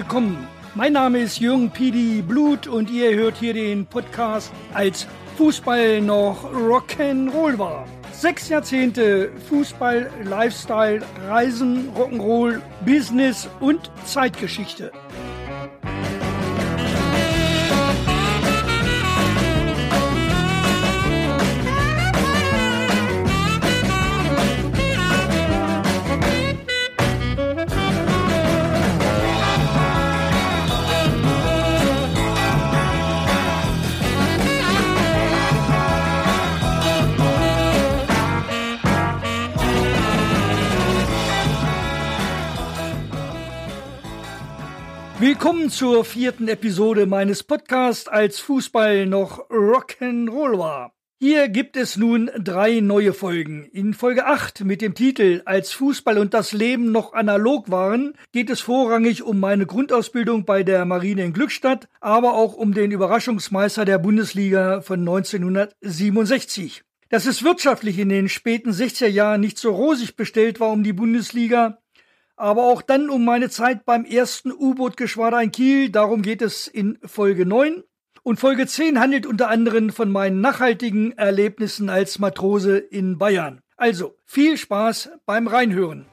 willkommen. Mein Name ist Jürgen Pidi Blut und ihr hört hier den Podcast als Fußball noch Rock'n'Roll war. Sechs Jahrzehnte Fußball, Lifestyle, Reisen, Rock'n'Roll, Business und Zeitgeschichte. Willkommen zur vierten Episode meines Podcasts als Fußball noch Rock'n'Roll war. Hier gibt es nun drei neue Folgen. In Folge 8 mit dem Titel Als Fußball und das Leben noch analog waren, geht es vorrangig um meine Grundausbildung bei der Marine in Glückstadt, aber auch um den Überraschungsmeister der Bundesliga von 1967. Dass es wirtschaftlich in den späten 60er Jahren nicht so rosig bestellt war um die Bundesliga, aber auch dann um meine Zeit beim ersten U-Boot-Geschwader in Kiel. Darum geht es in Folge 9. Und Folge 10 handelt unter anderem von meinen nachhaltigen Erlebnissen als Matrose in Bayern. Also viel Spaß beim Reinhören.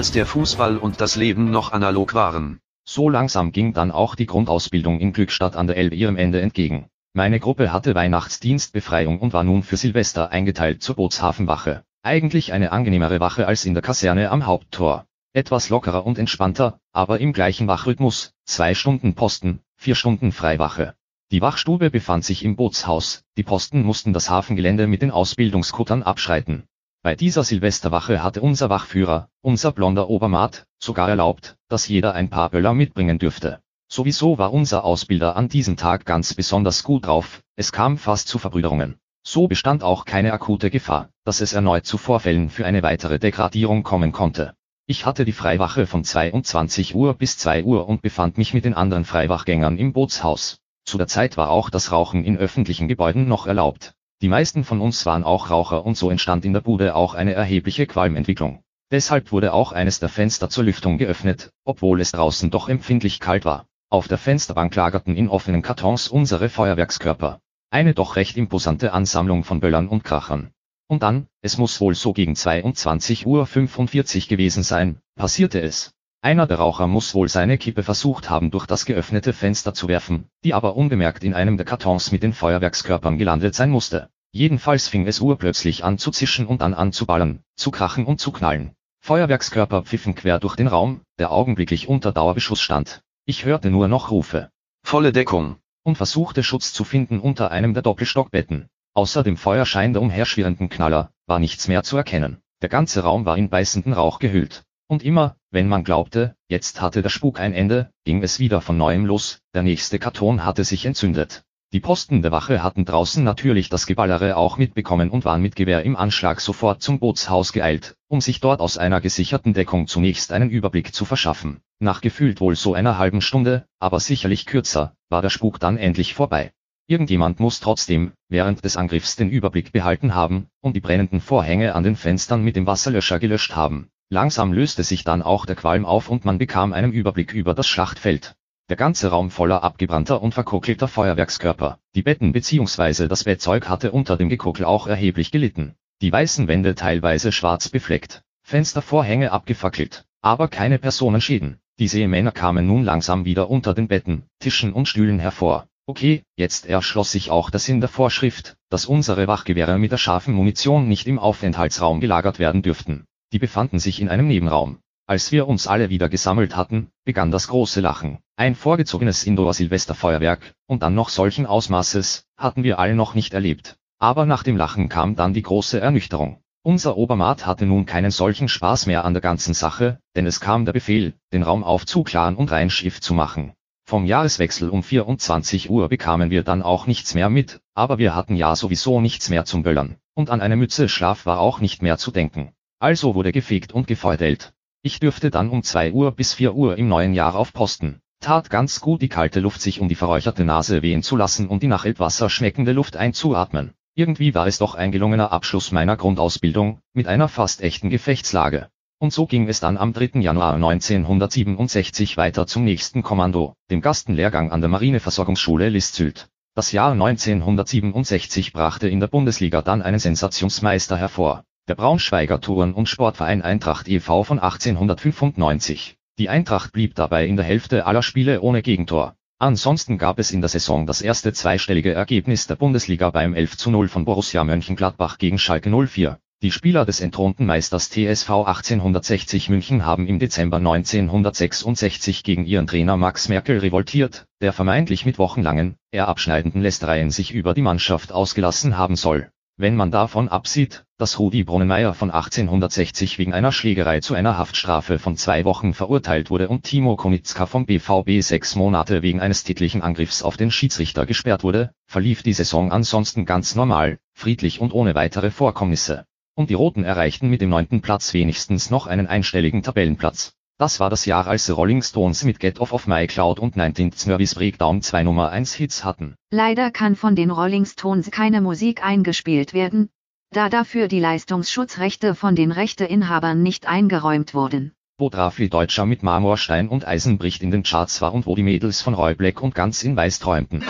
Als der Fußball und das Leben noch analog waren. So langsam ging dann auch die Grundausbildung in Glückstadt an der Elbe ihrem Ende entgegen. Meine Gruppe hatte Weihnachtsdienstbefreiung und war nun für Silvester eingeteilt zur Bootshafenwache. Eigentlich eine angenehmere Wache als in der Kaserne am Haupttor. Etwas lockerer und entspannter, aber im gleichen Wachrhythmus, zwei Stunden Posten, vier Stunden Freiwache. Die Wachstube befand sich im Bootshaus, die Posten mussten das Hafengelände mit den Ausbildungskuttern abschreiten. Bei dieser Silvesterwache hatte unser Wachführer, unser blonder Obermaat, sogar erlaubt, dass jeder ein paar Böller mitbringen dürfte. Sowieso war unser Ausbilder an diesem Tag ganz besonders gut drauf, es kam fast zu Verbrüderungen. So bestand auch keine akute Gefahr, dass es erneut zu Vorfällen für eine weitere Degradierung kommen konnte. Ich hatte die Freiwache von 22 Uhr bis 2 Uhr und befand mich mit den anderen Freiwachgängern im Bootshaus. Zu der Zeit war auch das Rauchen in öffentlichen Gebäuden noch erlaubt. Die meisten von uns waren auch Raucher und so entstand in der Bude auch eine erhebliche Qualmentwicklung. Deshalb wurde auch eines der Fenster zur Lüftung geöffnet, obwohl es draußen doch empfindlich kalt war. Auf der Fensterbank lagerten in offenen Kartons unsere Feuerwerkskörper. Eine doch recht imposante Ansammlung von Böllern und Krachern. Und dann, es muss wohl so gegen 22 Uhr 45 gewesen sein, passierte es. Einer der Raucher muss wohl seine Kippe versucht haben durch das geöffnete Fenster zu werfen, die aber unbemerkt in einem der Kartons mit den Feuerwerkskörpern gelandet sein musste. Jedenfalls fing es urplötzlich an zu zischen und dann an zu ballern, zu krachen und zu knallen. Feuerwerkskörper pfiffen quer durch den Raum, der augenblicklich unter Dauerbeschuss stand. Ich hörte nur noch Rufe. Volle Deckung. Und versuchte Schutz zu finden unter einem der Doppelstockbetten. Außer dem Feuerschein der umherschwirrenden Knaller, war nichts mehr zu erkennen. Der ganze Raum war in beißenden Rauch gehüllt. Und immer, wenn man glaubte, jetzt hatte der Spuk ein Ende, ging es wieder von neuem los, der nächste Karton hatte sich entzündet. Die Posten der Wache hatten draußen natürlich das Geballere auch mitbekommen und waren mit Gewehr im Anschlag sofort zum Bootshaus geeilt, um sich dort aus einer gesicherten Deckung zunächst einen Überblick zu verschaffen. Nach gefühlt wohl so einer halben Stunde, aber sicherlich kürzer, war der Spuk dann endlich vorbei. Irgendjemand muss trotzdem, während des Angriffs den Überblick behalten haben, und die brennenden Vorhänge an den Fenstern mit dem Wasserlöscher gelöscht haben. Langsam löste sich dann auch der Qualm auf und man bekam einen Überblick über das Schlachtfeld. Der ganze Raum voller abgebrannter und verkokelter Feuerwerkskörper. Die Betten bzw. das Bettzeug hatte unter dem Gekokel auch erheblich gelitten. Die weißen Wände teilweise schwarz befleckt. Fenstervorhänge abgefackelt. Aber keine Personenschäden. Die Seemänner kamen nun langsam wieder unter den Betten, Tischen und Stühlen hervor. Okay, jetzt erschloss sich auch der Sinn der Vorschrift, dass unsere Wachgewehre mit der scharfen Munition nicht im Aufenthaltsraum gelagert werden dürften. Die befanden sich in einem Nebenraum. Als wir uns alle wieder gesammelt hatten, begann das große Lachen. Ein vorgezogenes Indoor-Silvesterfeuerwerk, und dann noch solchen Ausmaßes, hatten wir alle noch nicht erlebt. Aber nach dem Lachen kam dann die große Ernüchterung. Unser Obermaat hatte nun keinen solchen Spaß mehr an der ganzen Sache, denn es kam der Befehl, den Raum aufzuklaren und rein Schiff zu machen. Vom Jahreswechsel um 24 Uhr bekamen wir dann auch nichts mehr mit, aber wir hatten ja sowieso nichts mehr zum Böllern, und an eine Mütze Schlaf war auch nicht mehr zu denken. Also wurde gefegt und gefeudelt. Ich dürfte dann um 2 Uhr bis 4 Uhr im neuen Jahr auf Posten. Tat ganz gut die kalte Luft sich um die verräucherte Nase wehen zu lassen und die nach Elbwasser schmeckende Luft einzuatmen. Irgendwie war es doch ein gelungener Abschluss meiner Grundausbildung, mit einer fast echten Gefechtslage. Und so ging es dann am 3. Januar 1967 weiter zum nächsten Kommando, dem Gastenlehrgang an der Marineversorgungsschule Lissylt. Das Jahr 1967 brachte in der Bundesliga dann einen Sensationsmeister hervor, der Braunschweiger Touren- und Sportverein Eintracht e.V. von 1895. Die Eintracht blieb dabei in der Hälfte aller Spiele ohne Gegentor. Ansonsten gab es in der Saison das erste zweistellige Ergebnis der Bundesliga beim 11 zu 0 von Borussia Mönchengladbach gegen Schalke 04. Die Spieler des entthronten Meisters TSV 1860 München haben im Dezember 1966 gegen ihren Trainer Max Merkel revoltiert, der vermeintlich mit wochenlangen, eher abschneidenden Lästereien sich über die Mannschaft ausgelassen haben soll. Wenn man davon absieht, dass Rudi Brunnenmeier von 1860 wegen einer Schlägerei zu einer Haftstrafe von zwei Wochen verurteilt wurde und Timo Konitzka vom BVB sechs Monate wegen eines tätlichen Angriffs auf den Schiedsrichter gesperrt wurde, verlief die Saison ansonsten ganz normal, friedlich und ohne weitere Vorkommnisse und die Roten erreichten mit dem neunten Platz wenigstens noch einen einstelligen Tabellenplatz. Das war das Jahr als Rolling Stones mit Get Off of My Cloud und 19th Nervous Breakdown zwei Nummer 1 Hits hatten. Leider kann von den Rolling Stones keine Musik eingespielt werden, da dafür die Leistungsschutzrechte von den Rechteinhabern nicht eingeräumt wurden. Wo Drafli Deutscher mit Marmorstein und Eisen bricht in den Charts war und wo die Mädels von Roy Black und ganz in Weiß träumten.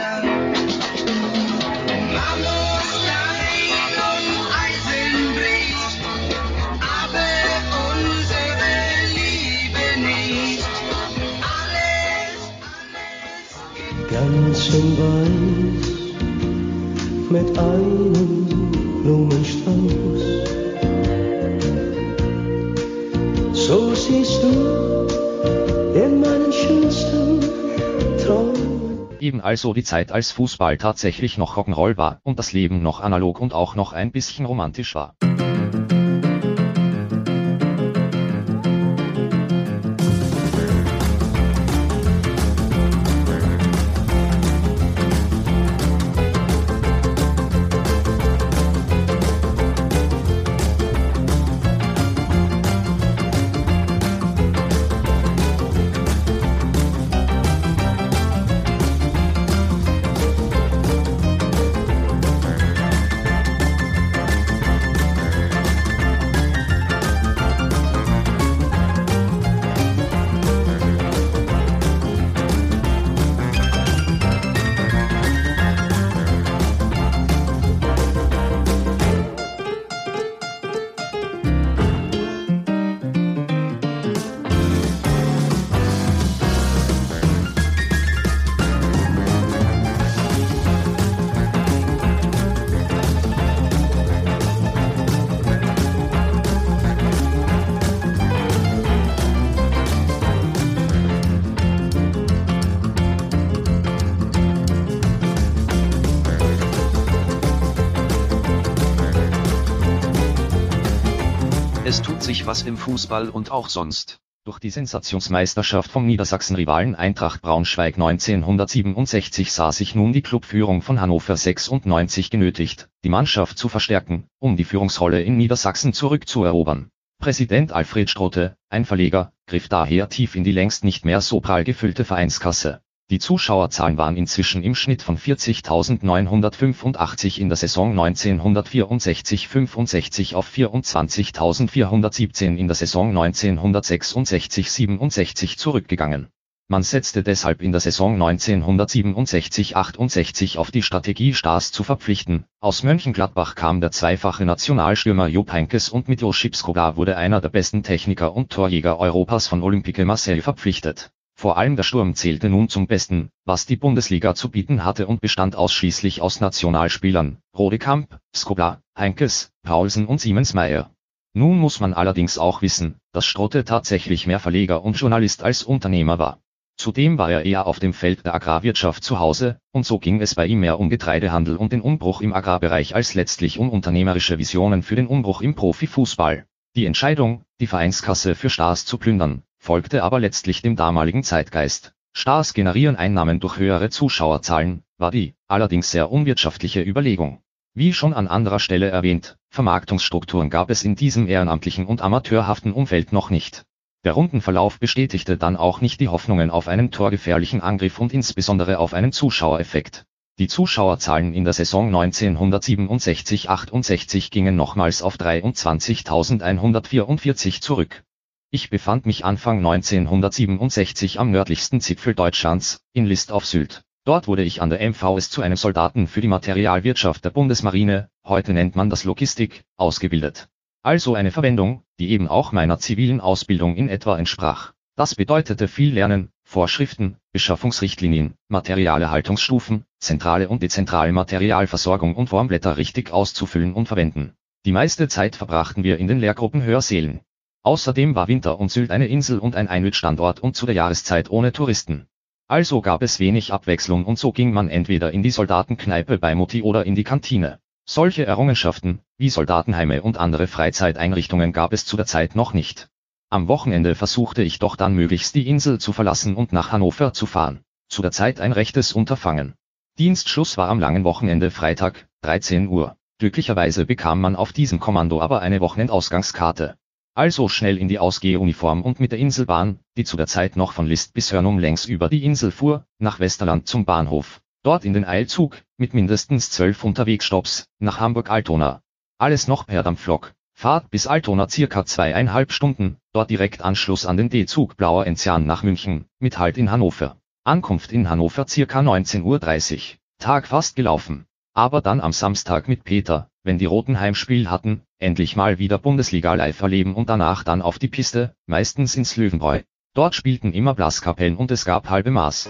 In weiß mit einem Blumenstrauß. So siehst du in meinen schönsten Träumen. Eben also die Zeit, als Fußball tatsächlich noch Rock'n'Roll war und das Leben noch analog und auch noch ein bisschen romantisch war. Sich was im Fußball und auch sonst. Durch die Sensationsmeisterschaft vom Niedersachsen-Rivalen Eintracht Braunschweig 1967 sah sich nun die Clubführung von Hannover 96 genötigt, die Mannschaft zu verstärken, um die Führungsrolle in Niedersachsen zurückzuerobern. Präsident Alfred Strote, ein Verleger, griff daher tief in die längst nicht mehr so prall gefüllte Vereinskasse. Die Zuschauerzahlen waren inzwischen im Schnitt von 40.985 in der Saison 1964-65 auf 24.417 in der Saison 1966-67 zurückgegangen. Man setzte deshalb in der Saison 1967-68 auf die Strategie Stars zu verpflichten. Aus Mönchengladbach kam der zweifache Nationalstürmer Jupp Heynckes und mit Josip Skoda wurde einer der besten Techniker und Torjäger Europas von Olympique Marseille verpflichtet. Vor allem der Sturm zählte nun zum Besten, was die Bundesliga zu bieten hatte und bestand ausschließlich aus Nationalspielern, Rodekamp, Skobla, Heinkes, Paulsen und Siemensmeier. Nun muss man allerdings auch wissen, dass Strotte tatsächlich mehr Verleger und Journalist als Unternehmer war. Zudem war er eher auf dem Feld der Agrarwirtschaft zu Hause, und so ging es bei ihm mehr um Getreidehandel und den Umbruch im Agrarbereich als letztlich um unternehmerische Visionen für den Umbruch im Profifußball. Die Entscheidung, die Vereinskasse für Stars zu plündern, folgte aber letztlich dem damaligen Zeitgeist. Stars generieren Einnahmen durch höhere Zuschauerzahlen, war die, allerdings sehr unwirtschaftliche Überlegung. Wie schon an anderer Stelle erwähnt, Vermarktungsstrukturen gab es in diesem ehrenamtlichen und amateurhaften Umfeld noch nicht. Der Rundenverlauf bestätigte dann auch nicht die Hoffnungen auf einen torgefährlichen Angriff und insbesondere auf einen Zuschauereffekt. Die Zuschauerzahlen in der Saison 1967-68 gingen nochmals auf 23.144 zurück. Ich befand mich Anfang 1967 am nördlichsten Zipfel Deutschlands, in List auf Sylt. Dort wurde ich an der MVS zu einem Soldaten für die Materialwirtschaft der Bundesmarine, heute nennt man das Logistik, ausgebildet. Also eine Verwendung, die eben auch meiner zivilen Ausbildung in etwa entsprach. Das bedeutete viel Lernen, Vorschriften, Beschaffungsrichtlinien, Materialerhaltungsstufen, zentrale und dezentrale Materialversorgung und Formblätter richtig auszufüllen und verwenden. Die meiste Zeit verbrachten wir in den Lehrgruppen Hörsälen. Außerdem war Winter und Sylt eine Insel und ein Einödstandort und zu der Jahreszeit ohne Touristen. Also gab es wenig Abwechslung und so ging man entweder in die Soldatenkneipe bei Mutti oder in die Kantine. Solche Errungenschaften, wie Soldatenheime und andere Freizeiteinrichtungen gab es zu der Zeit noch nicht. Am Wochenende versuchte ich doch dann möglichst die Insel zu verlassen und nach Hannover zu fahren. Zu der Zeit ein rechtes Unterfangen. Dienstschluss war am langen Wochenende Freitag, 13 Uhr. Glücklicherweise bekam man auf diesem Kommando aber eine Wochenendausgangskarte. Also schnell in die Ausgehuniform und mit der Inselbahn, die zu der Zeit noch von List bis Hörnum längs über die Insel fuhr, nach Westerland zum Bahnhof. Dort in den Eilzug, mit mindestens zwölf Unterwegstopps, nach Hamburg-Altona. Alles noch per Dampflok. Fahrt bis Altona circa zweieinhalb Stunden, dort direkt Anschluss an den D-Zug Blauer Enzian nach München, mit Halt in Hannover. Ankunft in Hannover circa 19.30 Uhr. Tag fast gelaufen. Aber dann am Samstag mit Peter, wenn die Roten Heimspiel hatten, endlich mal wieder Bundesliga live erleben und danach dann auf die Piste, meistens ins Löwenbräu. Dort spielten immer Blaskapellen und es gab halbe Maß.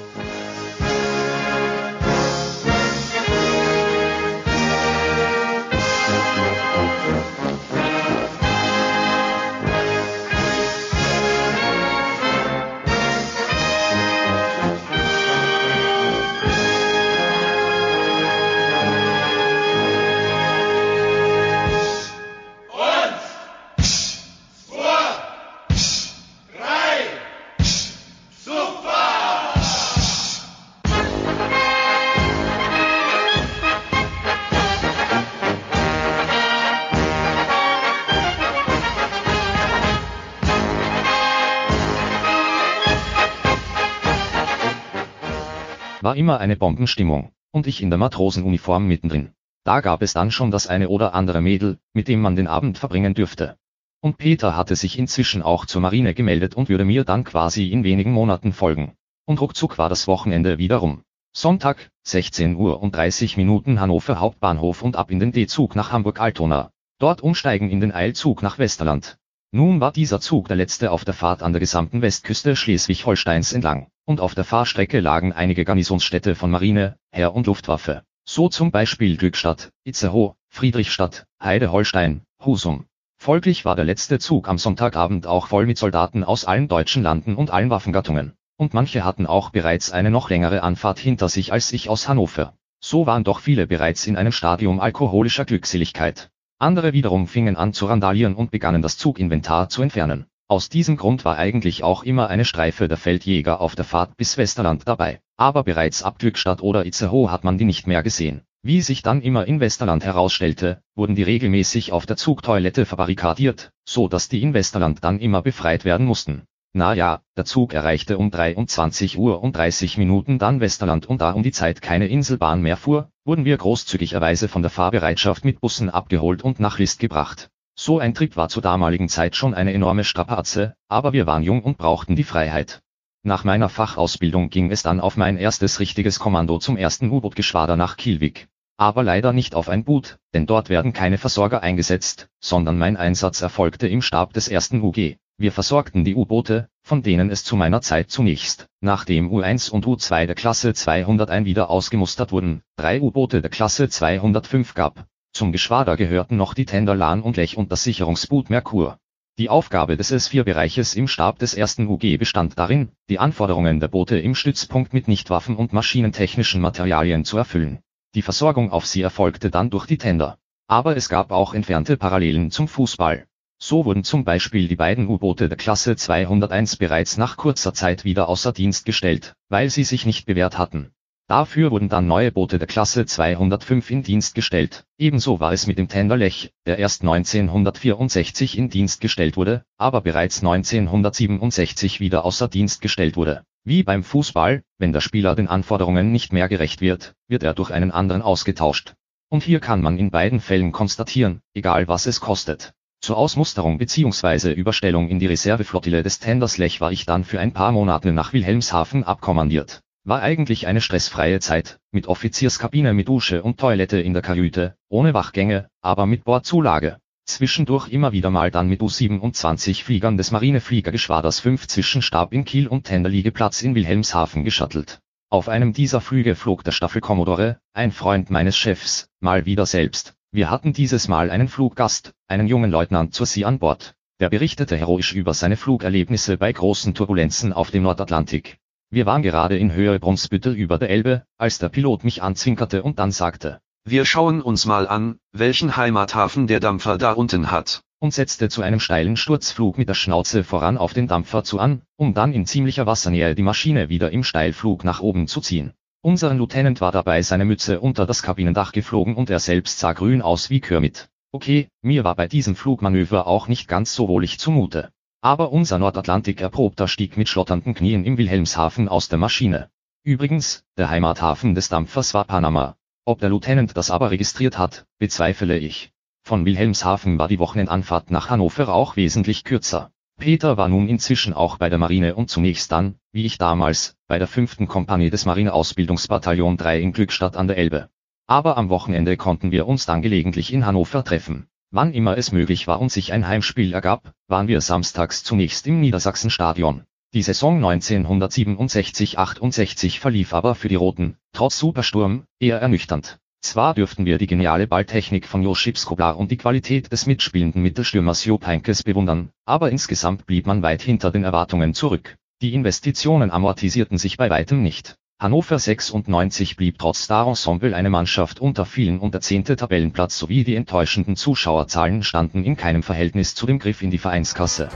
War immer eine Bombenstimmung, und ich in der Matrosenuniform mittendrin. Da gab es dann schon das eine oder andere Mädel, mit dem man den Abend verbringen dürfte. Und Peter hatte sich inzwischen auch zur Marine gemeldet und würde mir dann quasi in wenigen Monaten folgen. Und ruckzuck war das Wochenende wieder rum. Sonntag, 16 Uhr und 30 Minuten Hannover Hauptbahnhof und ab in den D-Zug nach Hamburg-Altona. Dort umsteigen in den Eilzug nach Westerland. Nun war dieser Zug der letzte auf der Fahrt an der gesamten Westküste Schleswig-Holsteins entlang und auf der Fahrstrecke lagen einige Garnisonsstädte von Marine, Heer und Luftwaffe, so zum Beispiel Glückstadt, Itzehoe, Friedrichstadt, Heide-Holstein, Husum. Folglich war der letzte Zug am Sonntagabend auch voll mit Soldaten aus allen deutschen Landen und allen Waffengattungen, und manche hatten auch bereits eine noch längere Anfahrt hinter sich als ich aus Hannover. So waren doch viele bereits in einem Stadium alkoholischer Glückseligkeit. Andere wiederum fingen an zu randalieren und begannen das Zuginventar zu entfernen. Aus diesem Grund war eigentlich auch immer eine Streife der Feldjäger auf der Fahrt bis Westerland dabei, aber bereits ab Glückstadt oder Itzehoe hat man die nicht mehr gesehen. Wie sich dann immer in Westerland herausstellte, wurden die regelmäßig auf der Zugtoilette verbarrikadiert, so dass die in Westerland dann immer befreit werden mussten. Na ja, der Zug erreichte um 23 Uhr und 30 Minuten dann Westerland und da um die Zeit keine Inselbahn mehr fuhr, wurden wir großzügigerweise von der Fahrbereitschaft mit Bussen abgeholt und nach List gebracht. So ein Trip war zur damaligen Zeit schon eine enorme Strapaze, aber wir waren jung und brauchten die Freiheit. Nach meiner Fachausbildung ging es dann auf mein erstes richtiges Kommando zum ersten U-Boot-Geschwader nach Kielwig. Aber leider nicht auf ein Boot, denn dort werden keine Versorger eingesetzt, sondern mein Einsatz erfolgte im Stab des ersten UG. Wir versorgten die U-Boote, von denen es zu meiner Zeit zunächst, nachdem U1 und U2 der Klasse 201 wieder ausgemustert wurden, drei U-Boote der Klasse 205 gab. Zum Geschwader gehörten noch die Tender Lahn und Lech und das Sicherungsboot Merkur. Die Aufgabe des S4-Bereiches im Stab des ersten UG bestand darin, die Anforderungen der Boote im Stützpunkt mit Nichtwaffen und maschinentechnischen Materialien zu erfüllen. Die Versorgung auf sie erfolgte dann durch die Tender. Aber es gab auch entfernte Parallelen zum Fußball. So wurden zum Beispiel die beiden U-Boote der Klasse 201 bereits nach kurzer Zeit wieder außer Dienst gestellt, weil sie sich nicht bewährt hatten. Dafür wurden dann neue Boote der Klasse 205 in Dienst gestellt. Ebenso war es mit dem Tender Lech, der erst 1964 in Dienst gestellt wurde, aber bereits 1967 wieder außer Dienst gestellt wurde. Wie beim Fußball, wenn der Spieler den Anforderungen nicht mehr gerecht wird, wird er durch einen anderen ausgetauscht. Und hier kann man in beiden Fällen konstatieren, egal was es kostet, zur Ausmusterung bzw. Überstellung in die Reserveflottille des Tenders Lech war ich dann für ein paar Monate nach Wilhelmshaven abkommandiert. War eigentlich eine stressfreie Zeit, mit Offizierskabine mit Dusche und Toilette in der Kajüte, ohne Wachgänge, aber mit Bordzulage. Zwischendurch immer wieder mal dann mit U-27 Fliegern des Marinefliegergeschwaders 5 zwischen Stab in Kiel und Tenderliegeplatz in Wilhelmshaven geschattelt. Auf einem dieser Flüge flog der Staffelkommodore, ein Freund meines Chefs, mal wieder selbst, wir hatten dieses Mal einen Fluggast, einen jungen Leutnant zur See an Bord. Der berichtete heroisch über seine Flugerlebnisse bei großen Turbulenzen auf dem Nordatlantik. Wir waren gerade in Höhe Brunsbüttel über der Elbe, als der Pilot mich anzwinkerte und dann sagte, Wir schauen uns mal an, welchen Heimathafen der Dampfer da unten hat. Und setzte zu einem steilen Sturzflug mit der Schnauze voran auf den Dampfer zu an, um dann in ziemlicher Wassernähe die Maschine wieder im Steilflug nach oben zu ziehen. Unseren Lieutenant war dabei seine Mütze unter das Kabinendach geflogen und er selbst sah grün aus wie Kermit. Okay, mir war bei diesem Flugmanöver auch nicht ganz so wohlig zumute. Aber unser Nordatlantik-Erprobter stieg mit schlotternden Knien im Wilhelmshaven aus der Maschine. Übrigens, der Heimathafen des Dampfers war Panama. Ob der Lieutenant das aber registriert hat, bezweifle ich. Von Wilhelmshaven war die Wochenendanfahrt nach Hannover auch wesentlich kürzer. Peter war nun inzwischen auch bei der Marine und zunächst dann, wie ich damals, bei der 5. Kompanie des Marineausbildungsbataillon 3 in Glückstadt an der Elbe. Aber am Wochenende konnten wir uns dann gelegentlich in Hannover treffen. Wann immer es möglich war und sich ein Heimspiel ergab, waren wir samstags zunächst im Niedersachsenstadion. Die Saison 1967-68 verlief aber für die Roten, trotz Supersturm, eher ernüchternd. Zwar dürften wir die geniale Balltechnik von Josip Skoblar und die Qualität des mitspielenden Mittelstürmers Job Heinkes bewundern, aber insgesamt blieb man weit hinter den Erwartungen zurück. Die Investitionen amortisierten sich bei weitem nicht. Hannover 96 blieb trotz Star Ensemble eine Mannschaft unter vielen und der zehnte Tabellenplatz sowie die enttäuschenden Zuschauerzahlen standen in keinem Verhältnis zu dem Griff in die Vereinskasse.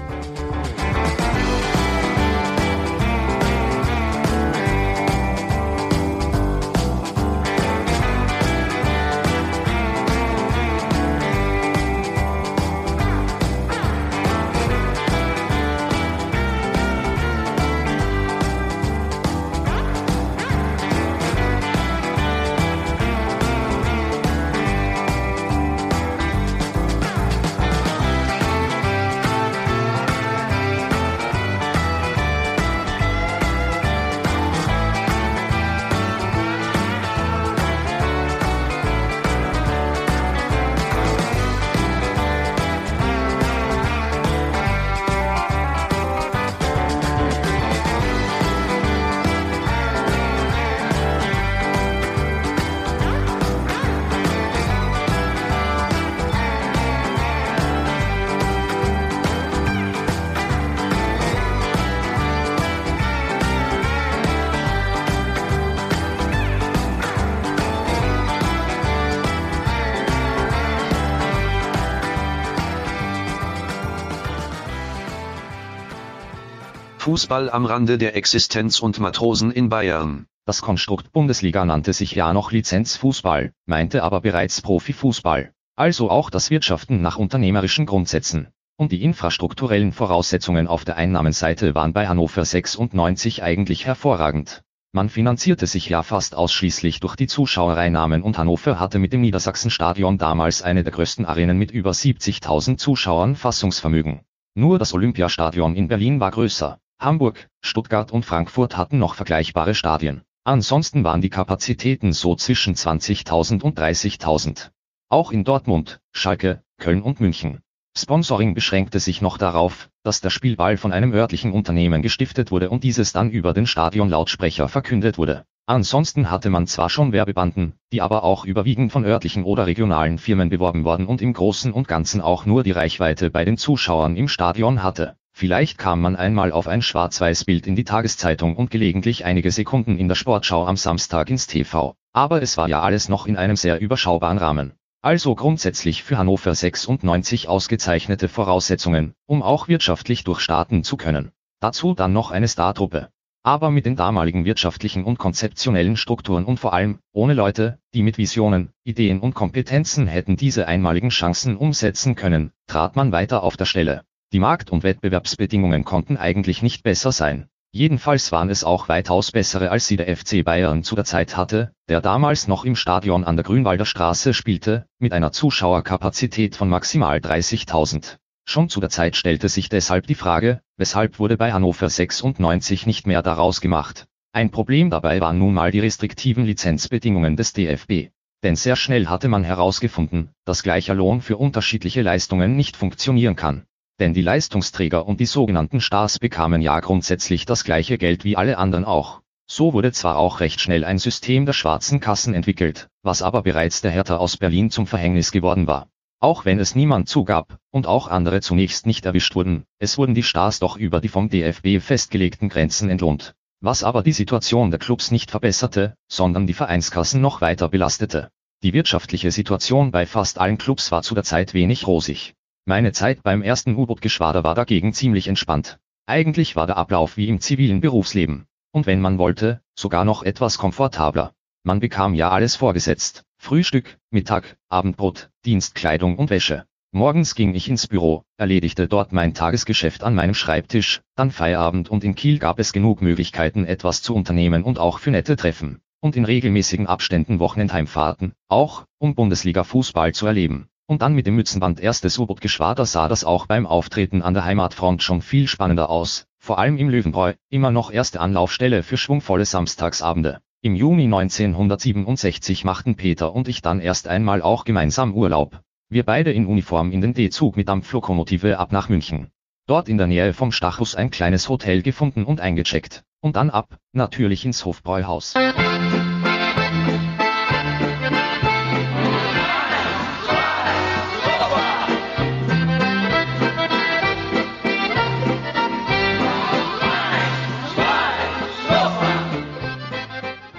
Fußball am Rande der Existenz und Matrosen in Bayern. Das Konstrukt Bundesliga nannte sich ja noch Lizenzfußball, meinte aber bereits Profifußball. Also auch das Wirtschaften nach unternehmerischen Grundsätzen. Und die infrastrukturellen Voraussetzungen auf der Einnahmenseite waren bei Hannover 96 eigentlich hervorragend. Man finanzierte sich ja fast ausschließlich durch die Zuschauereinnahmen und Hannover hatte mit dem Niedersachsenstadion damals eine der größten Arenen mit über 70.000 Zuschauern Fassungsvermögen. Nur das Olympiastadion in Berlin war größer. Hamburg, Stuttgart und Frankfurt hatten noch vergleichbare Stadien. Ansonsten waren die Kapazitäten so zwischen 20.000 und 30.000. Auch in Dortmund, Schalke, Köln und München. Sponsoring beschränkte sich noch darauf, dass der Spielball von einem örtlichen Unternehmen gestiftet wurde und dieses dann über den Stadionlautsprecher verkündet wurde. Ansonsten hatte man zwar schon Werbebanden, die aber auch überwiegend von örtlichen oder regionalen Firmen beworben worden und im Großen und Ganzen auch nur die Reichweite bei den Zuschauern im Stadion hatte. Vielleicht kam man einmal auf ein Schwarz-Weiß-Bild in die Tageszeitung und gelegentlich einige Sekunden in der Sportschau am Samstag ins TV. Aber es war ja alles noch in einem sehr überschaubaren Rahmen. Also grundsätzlich für Hannover 96 ausgezeichnete Voraussetzungen, um auch wirtschaftlich durchstarten zu können. Dazu dann noch eine Startruppe. Aber mit den damaligen wirtschaftlichen und konzeptionellen Strukturen und vor allem ohne Leute, die mit Visionen, Ideen und Kompetenzen hätten diese einmaligen Chancen umsetzen können, trat man weiter auf der Stelle. Die Markt- und Wettbewerbsbedingungen konnten eigentlich nicht besser sein. Jedenfalls waren es auch weitaus bessere als sie der FC Bayern zu der Zeit hatte, der damals noch im Stadion an der Grünwalder Straße spielte, mit einer Zuschauerkapazität von maximal 30.000. Schon zu der Zeit stellte sich deshalb die Frage, weshalb wurde bei Hannover 96 nicht mehr daraus gemacht. Ein Problem dabei waren nun mal die restriktiven Lizenzbedingungen des DFB. Denn sehr schnell hatte man herausgefunden, dass gleicher Lohn für unterschiedliche Leistungen nicht funktionieren kann. Denn die Leistungsträger und die sogenannten Stars bekamen ja grundsätzlich das gleiche Geld wie alle anderen auch. So wurde zwar auch recht schnell ein System der schwarzen Kassen entwickelt, was aber bereits der Hertha aus Berlin zum Verhängnis geworden war. Auch wenn es niemand zugab, und auch andere zunächst nicht erwischt wurden, es wurden die Stars doch über die vom DFB festgelegten Grenzen entlohnt. Was aber die Situation der Clubs nicht verbesserte, sondern die Vereinskassen noch weiter belastete. Die wirtschaftliche Situation bei fast allen Clubs war zu der Zeit wenig rosig. Meine Zeit beim ersten U-Boot-Geschwader war dagegen ziemlich entspannt. Eigentlich war der Ablauf wie im zivilen Berufsleben. Und wenn man wollte, sogar noch etwas komfortabler. Man bekam ja alles vorgesetzt. Frühstück, Mittag, Abendbrot, Dienstkleidung und Wäsche. Morgens ging ich ins Büro, erledigte dort mein Tagesgeschäft an meinem Schreibtisch, dann Feierabend und in Kiel gab es genug Möglichkeiten etwas zu unternehmen und auch für nette Treffen. Und in regelmäßigen Abständen Wochenendheimfahrten, auch, um Bundesliga-Fußball zu erleben. Und dann mit dem Mützenband erstes U-Boot-Geschwader sah das auch beim Auftreten an der Heimatfront schon viel spannender aus, vor allem im Löwenbräu, immer noch erste Anlaufstelle für schwungvolle Samstagsabende. Im Juni 1967 machten Peter und ich dann erst einmal auch gemeinsam Urlaub. Wir beide in Uniform in den D-Zug mit Dampflokomotive ab nach München. Dort in der Nähe vom Stachus ein kleines Hotel gefunden und eingecheckt. Und dann ab, natürlich ins Hofbräuhaus.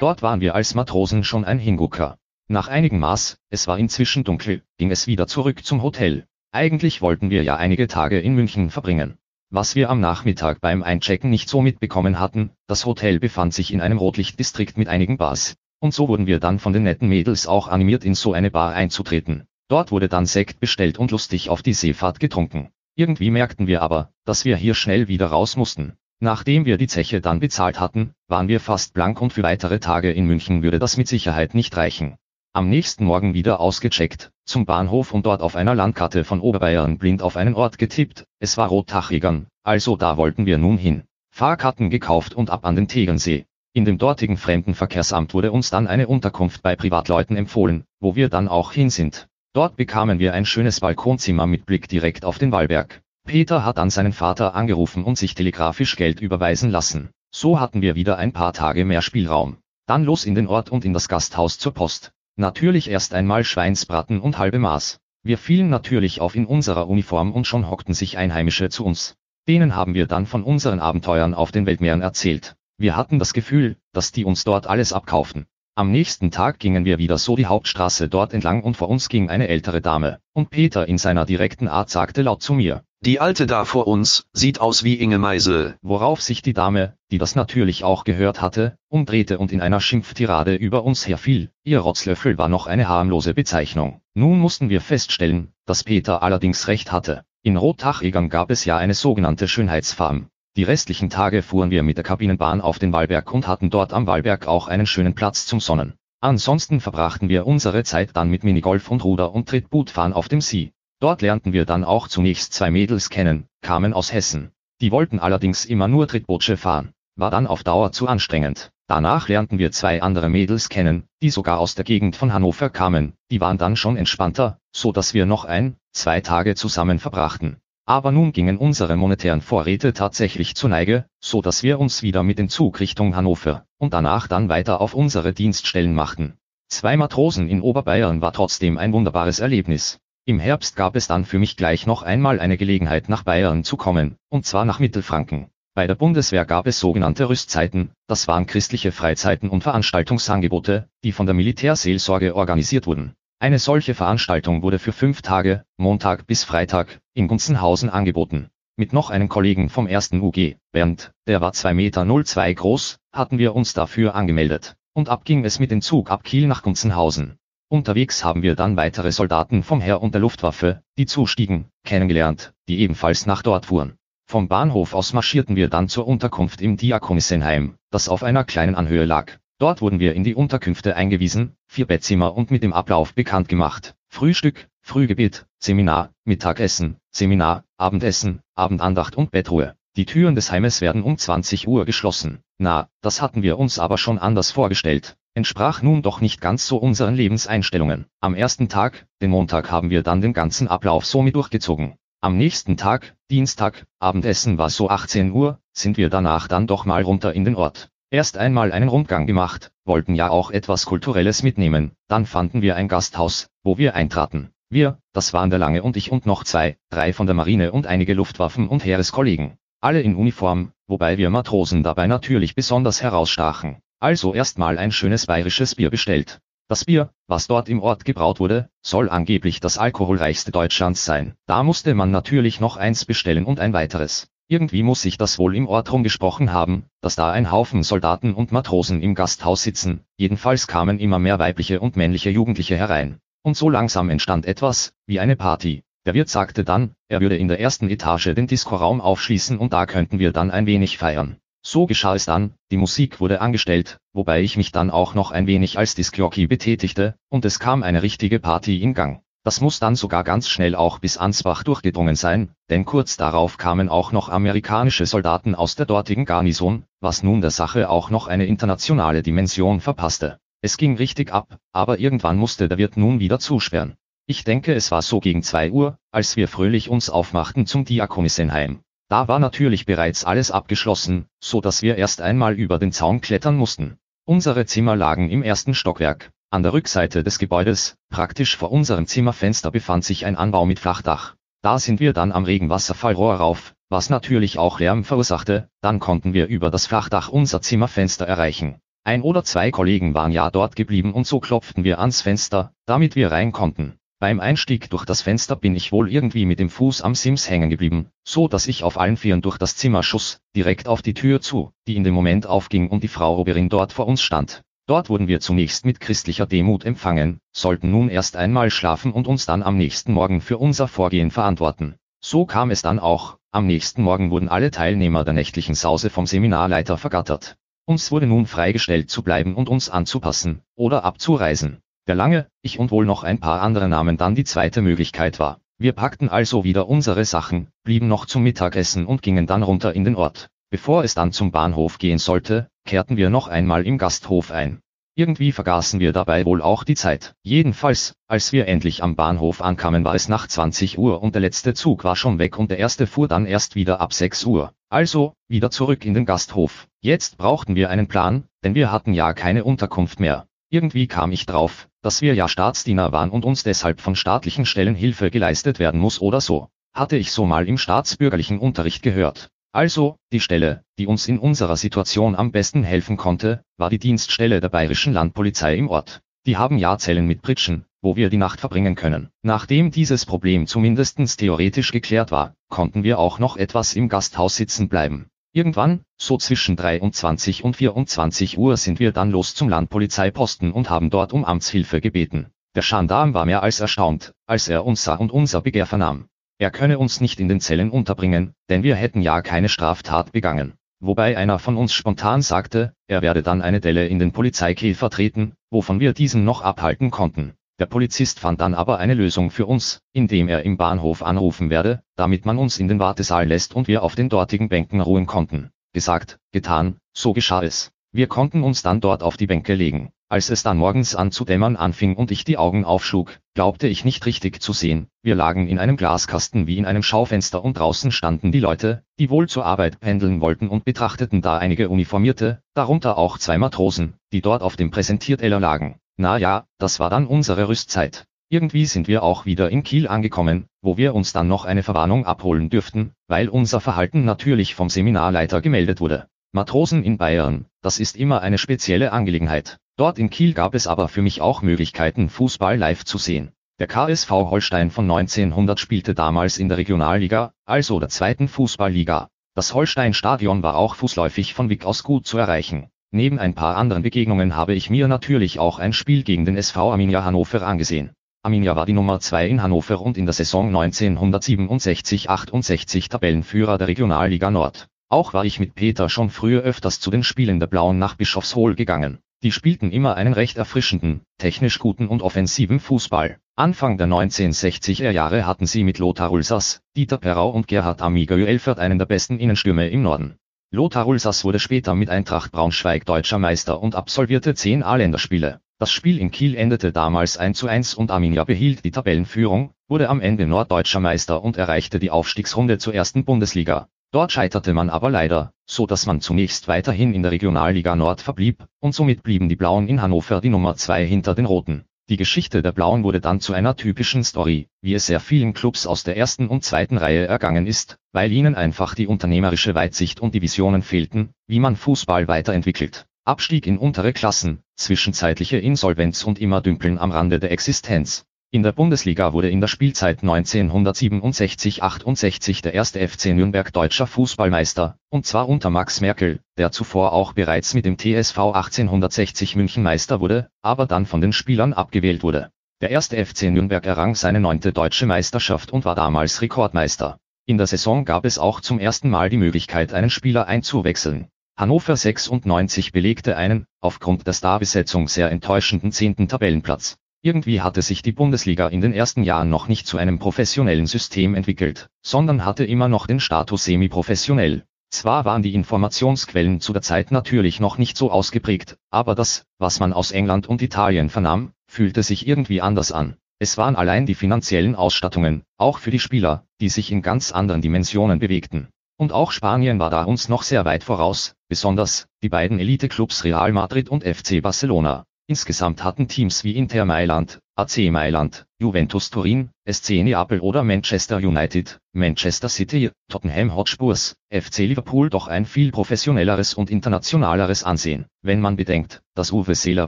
Dort waren wir als Matrosen schon ein Hingucker. Nach einigem Maß, es war inzwischen dunkel, ging es wieder zurück zum Hotel. Eigentlich wollten wir ja einige Tage in München verbringen. Was wir am Nachmittag beim Einchecken nicht so mitbekommen hatten, das Hotel befand sich in einem Rotlichtdistrikt mit einigen Bars. Und so wurden wir dann von den netten Mädels auch animiert in so eine Bar einzutreten. Dort wurde dann Sekt bestellt und lustig auf die Seefahrt getrunken. Irgendwie merkten wir aber, dass wir hier schnell wieder raus mussten. Nachdem wir die Zeche dann bezahlt hatten, waren wir fast blank und für weitere Tage in München würde das mit Sicherheit nicht reichen. Am nächsten Morgen wieder ausgecheckt, zum Bahnhof und dort auf einer Landkarte von Oberbayern blind auf einen Ort getippt, es war Rottachegern, also da wollten wir nun hin. Fahrkarten gekauft und ab an den Tegernsee. In dem dortigen Fremdenverkehrsamt wurde uns dann eine Unterkunft bei Privatleuten empfohlen, wo wir dann auch hin sind. Dort bekamen wir ein schönes Balkonzimmer mit Blick direkt auf den Wallberg. Peter hat dann seinen Vater angerufen und sich telegrafisch Geld überweisen lassen. So hatten wir wieder ein paar Tage mehr Spielraum. Dann los in den Ort und in das Gasthaus zur Post. Natürlich erst einmal Schweinsbraten und halbe Maß. Wir fielen natürlich auf in unserer Uniform und schon hockten sich Einheimische zu uns. Denen haben wir dann von unseren Abenteuern auf den Weltmeeren erzählt. Wir hatten das Gefühl, dass die uns dort alles abkauften. Am nächsten Tag gingen wir wieder so die Hauptstraße dort entlang und vor uns ging eine ältere Dame. Und Peter in seiner direkten Art sagte laut zu mir, Die Alte da vor uns, sieht aus wie Inge Meisel. worauf sich die Dame, die das natürlich auch gehört hatte, umdrehte und in einer Schimpftirade über uns herfiel. Ihr Rotzlöffel war noch eine harmlose Bezeichnung. Nun mussten wir feststellen, dass Peter allerdings recht hatte. In Rottachegern gab es ja eine sogenannte Schönheitsfarm. Die restlichen Tage fuhren wir mit der Kabinenbahn auf den Wallberg und hatten dort am Wallberg auch einen schönen Platz zum Sonnen. Ansonsten verbrachten wir unsere Zeit dann mit Minigolf und Ruder und Trittbootfahren auf dem See. Dort lernten wir dann auch zunächst zwei Mädels kennen, kamen aus Hessen. Die wollten allerdings immer nur Trittbootsche fahren, war dann auf Dauer zu anstrengend. Danach lernten wir zwei andere Mädels kennen, die sogar aus der Gegend von Hannover kamen, die waren dann schon entspannter, so dass wir noch ein, zwei Tage zusammen verbrachten. Aber nun gingen unsere monetären Vorräte tatsächlich zur Neige, so dass wir uns wieder mit dem Zug Richtung Hannover und danach dann weiter auf unsere Dienststellen machten. Zwei Matrosen in Oberbayern war trotzdem ein wunderbares Erlebnis. Im Herbst gab es dann für mich gleich noch einmal eine Gelegenheit nach Bayern zu kommen, und zwar nach Mittelfranken. Bei der Bundeswehr gab es sogenannte Rüstzeiten, das waren christliche Freizeiten und Veranstaltungsangebote, die von der Militärseelsorge organisiert wurden. Eine solche Veranstaltung wurde für fünf Tage, Montag bis Freitag, in Gunzenhausen angeboten. Mit noch einem Kollegen vom ersten UG, Bernd, der war 2,02 Meter groß, hatten wir uns dafür angemeldet. Und ab ging es mit dem Zug ab Kiel nach Gunzenhausen. Unterwegs haben wir dann weitere Soldaten vom Heer und der Luftwaffe, die zustiegen, kennengelernt, die ebenfalls nach dort fuhren. Vom Bahnhof aus marschierten wir dann zur Unterkunft im Diakonissenheim, das auf einer kleinen Anhöhe lag. Dort wurden wir in die Unterkünfte eingewiesen, vier Bettzimmer und mit dem Ablauf bekannt gemacht. Frühstück, Frühgebet, Seminar, Mittagessen, Seminar, Abendessen, Abendandacht und Bettruhe. Die Türen des Heimes werden um 20 Uhr geschlossen. Na, das hatten wir uns aber schon anders vorgestellt. Entsprach nun doch nicht ganz so unseren Lebenseinstellungen. Am ersten Tag, den Montag haben wir dann den ganzen Ablauf somit durchgezogen. Am nächsten Tag, Dienstag, Abendessen war so 18 Uhr, sind wir danach dann doch mal runter in den Ort. Erst einmal einen Rundgang gemacht, wollten ja auch etwas Kulturelles mitnehmen, dann fanden wir ein Gasthaus, wo wir eintraten. Wir, das waren der Lange und ich und noch zwei, drei von der Marine und einige Luftwaffen- und Heereskollegen. Alle in Uniform, wobei wir Matrosen dabei natürlich besonders herausstachen. Also erstmal ein schönes bayerisches Bier bestellt. Das Bier, was dort im Ort gebraut wurde, soll angeblich das alkoholreichste Deutschlands sein. Da musste man natürlich noch eins bestellen und ein weiteres. Irgendwie muss sich das wohl im Ort rumgesprochen haben, dass da ein Haufen Soldaten und Matrosen im Gasthaus sitzen, jedenfalls kamen immer mehr weibliche und männliche Jugendliche herein. Und so langsam entstand etwas, wie eine Party. Der Wirt sagte dann, er würde in der ersten Etage den Diskoraum aufschließen und da könnten wir dann ein wenig feiern. So geschah es dann, die Musik wurde angestellt, wobei ich mich dann auch noch ein wenig als Diskjockey betätigte, und es kam eine richtige Party in Gang. Das muss dann sogar ganz schnell auch bis Ansbach durchgedrungen sein, denn kurz darauf kamen auch noch amerikanische Soldaten aus der dortigen Garnison, was nun der Sache auch noch eine internationale Dimension verpasste. Es ging richtig ab, aber irgendwann musste der Wirt nun wieder zusperren. Ich denke es war so gegen zwei Uhr, als wir fröhlich uns aufmachten zum Diakonissenheim. Da war natürlich bereits alles abgeschlossen, so dass wir erst einmal über den Zaun klettern mussten. Unsere Zimmer lagen im ersten Stockwerk, an der Rückseite des Gebäudes, praktisch vor unserem Zimmerfenster befand sich ein Anbau mit Flachdach. Da sind wir dann am Regenwasserfallrohr rauf, was natürlich auch Lärm verursachte, dann konnten wir über das Flachdach unser Zimmerfenster erreichen. Ein oder zwei Kollegen waren ja dort geblieben und so klopften wir ans Fenster, damit wir rein konnten. Beim Einstieg durch das Fenster bin ich wohl irgendwie mit dem Fuß am Sims hängen geblieben, so dass ich auf allen Vieren durch das Zimmer schuss, direkt auf die Tür zu, die in dem Moment aufging und die Frau Oberin dort vor uns stand. Dort wurden wir zunächst mit christlicher Demut empfangen, sollten nun erst einmal schlafen und uns dann am nächsten Morgen für unser Vorgehen verantworten. So kam es dann auch, am nächsten Morgen wurden alle Teilnehmer der nächtlichen Sause vom Seminarleiter vergattert. Uns wurde nun freigestellt zu bleiben und uns anzupassen, oder abzureisen. Der Lange, ich und wohl noch ein paar andere nahmen dann die zweite Möglichkeit wahr. Wir packten also wieder unsere Sachen, blieben noch zum Mittagessen und gingen dann runter in den Ort. Bevor es dann zum Bahnhof gehen sollte, kehrten wir noch einmal im Gasthof ein. Irgendwie vergaßen wir dabei wohl auch die Zeit. Jedenfalls, als wir endlich am Bahnhof ankamen war es nach 20 Uhr und der letzte Zug war schon weg und der erste fuhr dann erst wieder ab 6 Uhr. Also, wieder zurück in den Gasthof. Jetzt brauchten wir einen Plan, denn wir hatten ja keine Unterkunft mehr. Irgendwie kam ich drauf, dass wir ja Staatsdiener waren und uns deshalb von staatlichen Stellen Hilfe geleistet werden muss oder so. Hatte ich so mal im staatsbürgerlichen Unterricht gehört. Also, die Stelle, die uns in unserer Situation am besten helfen konnte, war die Dienststelle der bayerischen Landpolizei im Ort. Die haben ja Zellen mit Pritschen, wo wir die Nacht verbringen können. Nachdem dieses Problem zumindestens theoretisch geklärt war, konnten wir auch noch etwas im Gasthaus sitzen bleiben. Irgendwann, so zwischen 23 und 24 Uhr sind wir dann los zum Landpolizeiposten und haben dort um Amtshilfe gebeten. Der Gendarm war mehr als erstaunt, als er uns sah und unser Begehr vernahm. Er könne uns nicht in den Zellen unterbringen, denn wir hätten ja keine Straftat begangen. Wobei einer von uns spontan sagte, er werde dann eine Delle in den Polizeikäfer treten, wovon wir diesen noch abhalten konnten. Der Polizist fand dann aber eine Lösung für uns, indem er im Bahnhof anrufen werde, damit man uns in den Wartesaal lässt und wir auf den dortigen Bänken ruhen konnten. Gesagt, getan, so geschah es. Wir konnten uns dann dort auf die Bänke legen. Als es dann morgens an zu dämmern anfing und ich die Augen aufschlug, glaubte ich nicht richtig zu sehen. Wir lagen in einem Glaskasten wie in einem Schaufenster und draußen standen die Leute, die wohl zur Arbeit pendeln wollten und betrachteten da einige Uniformierte, darunter auch zwei Matrosen, die dort auf dem Präsentierteller lagen. Na ja, das war dann unsere Rüstzeit. Irgendwie sind wir auch wieder in Kiel angekommen, wo wir uns dann noch eine Verwarnung abholen dürften, weil unser Verhalten natürlich vom Seminarleiter gemeldet wurde. Matrosen in Bayern, das ist immer eine spezielle Angelegenheit. Dort in Kiel gab es aber für mich auch Möglichkeiten, Fußball live zu sehen. Der KSV Holstein von 1900 spielte damals in der Regionalliga, also der zweiten Fußballliga. Das Holstein-Stadion war auch fußläufig von Wick aus gut zu erreichen. Neben ein paar anderen Begegnungen habe ich mir natürlich auch ein Spiel gegen den SV Arminia Hannover angesehen. Arminia war die Nummer 2 in Hannover und in der Saison 1967-68 Tabellenführer der Regionalliga Nord. Auch war ich mit Peter schon früher öfters zu den Spielen der Blauen nach Bischofshohl gegangen. Die spielten immer einen recht erfrischenden, technisch guten und offensiven Fußball. Anfang der 1960er Jahre hatten sie mit Lothar Ulsas, Dieter Perau und Gerhard Amiga Elfert einen der besten Innenstürme im Norden. Lothar Ulsas wurde später mit Eintracht Braunschweig deutscher Meister und absolvierte zehn A-Länderspiele. Das Spiel in Kiel endete damals 1 zu 1 und Arminia behielt die Tabellenführung, wurde am Ende norddeutscher Meister und erreichte die Aufstiegsrunde zur ersten Bundesliga. Dort scheiterte man aber leider, so dass man zunächst weiterhin in der Regionalliga Nord verblieb, und somit blieben die Blauen in Hannover die Nummer 2 hinter den Roten. Die Geschichte der Blauen wurde dann zu einer typischen Story, wie es sehr vielen Clubs aus der ersten und zweiten Reihe ergangen ist, weil ihnen einfach die unternehmerische Weitsicht und die Visionen fehlten, wie man Fußball weiterentwickelt. Abstieg in untere Klassen, zwischenzeitliche Insolvenz und immer Dümpeln am Rande der Existenz. In der Bundesliga wurde in der Spielzeit 1967-68 der erste FC Nürnberg deutscher Fußballmeister, und zwar unter Max Merkel, der zuvor auch bereits mit dem TSV 1860 München Meister wurde, aber dann von den Spielern abgewählt wurde. Der erste FC Nürnberg errang seine neunte deutsche Meisterschaft und war damals Rekordmeister. In der Saison gab es auch zum ersten Mal die Möglichkeit einen Spieler einzuwechseln. Hannover 96 belegte einen, aufgrund der Starbesetzung sehr enttäuschenden zehnten Tabellenplatz. Irgendwie hatte sich die Bundesliga in den ersten Jahren noch nicht zu einem professionellen System entwickelt, sondern hatte immer noch den Status semi-professionell. Zwar waren die Informationsquellen zu der Zeit natürlich noch nicht so ausgeprägt, aber das, was man aus England und Italien vernahm, fühlte sich irgendwie anders an. Es waren allein die finanziellen Ausstattungen, auch für die Spieler, die sich in ganz anderen Dimensionen bewegten. Und auch Spanien war da uns noch sehr weit voraus, besonders die beiden Elite-Clubs Real Madrid und FC Barcelona. Insgesamt hatten Teams wie Inter Mailand, AC Mailand, Juventus Turin, SC Neapel oder Manchester United, Manchester City, Tottenham Hotspurs, FC Liverpool doch ein viel professionelleres und internationaleres Ansehen, wenn man bedenkt, dass Uwe Seeler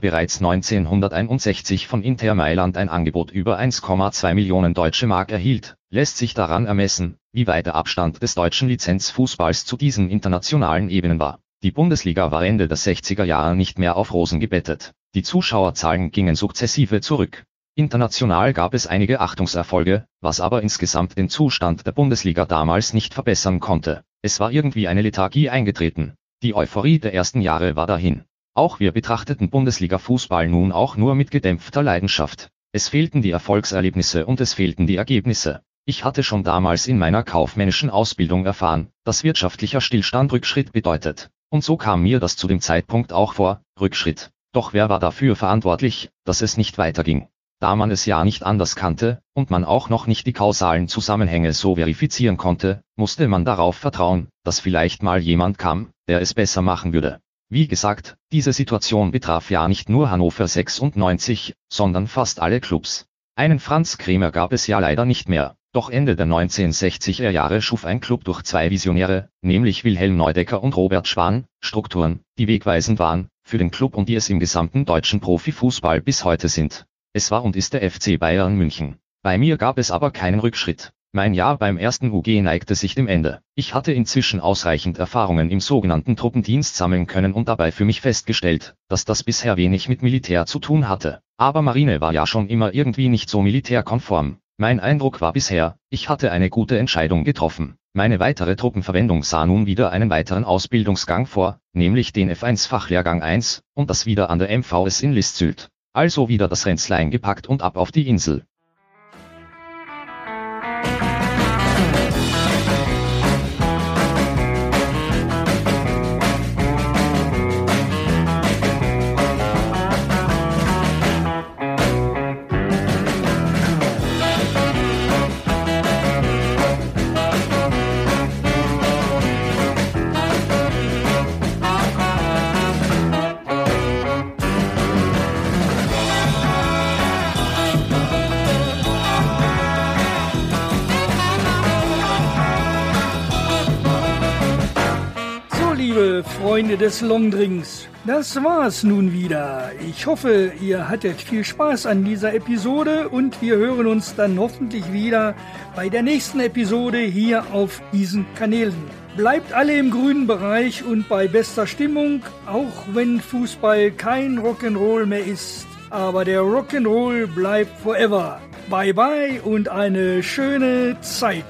bereits 1961 von Inter Mailand ein Angebot über 1,2 Millionen deutsche Mark erhielt, lässt sich daran ermessen, wie weit der Abstand des deutschen Lizenzfußballs zu diesen internationalen Ebenen war. Die Bundesliga war Ende der 60er Jahre nicht mehr auf Rosen gebettet. Die Zuschauerzahlen gingen sukzessive zurück. International gab es einige Achtungserfolge, was aber insgesamt den Zustand der Bundesliga damals nicht verbessern konnte. Es war irgendwie eine Lethargie eingetreten. Die Euphorie der ersten Jahre war dahin. Auch wir betrachteten Bundesliga-Fußball nun auch nur mit gedämpfter Leidenschaft. Es fehlten die Erfolgserlebnisse und es fehlten die Ergebnisse. Ich hatte schon damals in meiner kaufmännischen Ausbildung erfahren, dass wirtschaftlicher Stillstand Rückschritt bedeutet. Und so kam mir das zu dem Zeitpunkt auch vor, Rückschritt. Doch wer war dafür verantwortlich, dass es nicht weiterging? Da man es ja nicht anders kannte, und man auch noch nicht die kausalen Zusammenhänge so verifizieren konnte, musste man darauf vertrauen, dass vielleicht mal jemand kam, der es besser machen würde. Wie gesagt, diese Situation betraf ja nicht nur Hannover 96, sondern fast alle Clubs. Einen Franz Kremer gab es ja leider nicht mehr. Doch Ende der 1960er Jahre schuf ein Club durch zwei Visionäre, nämlich Wilhelm Neudecker und Robert Schwan, Strukturen, die wegweisend waren, für den Club und die es im gesamten deutschen Profifußball bis heute sind. Es war und ist der FC Bayern München. Bei mir gab es aber keinen Rückschritt. Mein Jahr beim ersten UG neigte sich dem Ende. Ich hatte inzwischen ausreichend Erfahrungen im sogenannten Truppendienst sammeln können und dabei für mich festgestellt, dass das bisher wenig mit Militär zu tun hatte. Aber Marine war ja schon immer irgendwie nicht so militärkonform. Mein Eindruck war bisher, ich hatte eine gute Entscheidung getroffen. Meine weitere Truppenverwendung sah nun wieder einen weiteren Ausbildungsgang vor, nämlich den F1 Fachlehrgang 1, und das wieder an der MVS in Liszt Also wieder das Ränzlein gepackt und ab auf die Insel. Freunde des Longdrinks, das war's nun wieder. Ich hoffe, ihr hattet viel Spaß an dieser Episode und wir hören uns dann hoffentlich wieder bei der nächsten Episode hier auf diesen Kanälen. Bleibt alle im grünen Bereich und bei bester Stimmung, auch wenn Fußball kein Rock'n'Roll mehr ist. Aber der Rock'n'Roll bleibt forever. Bye bye und eine schöne Zeit.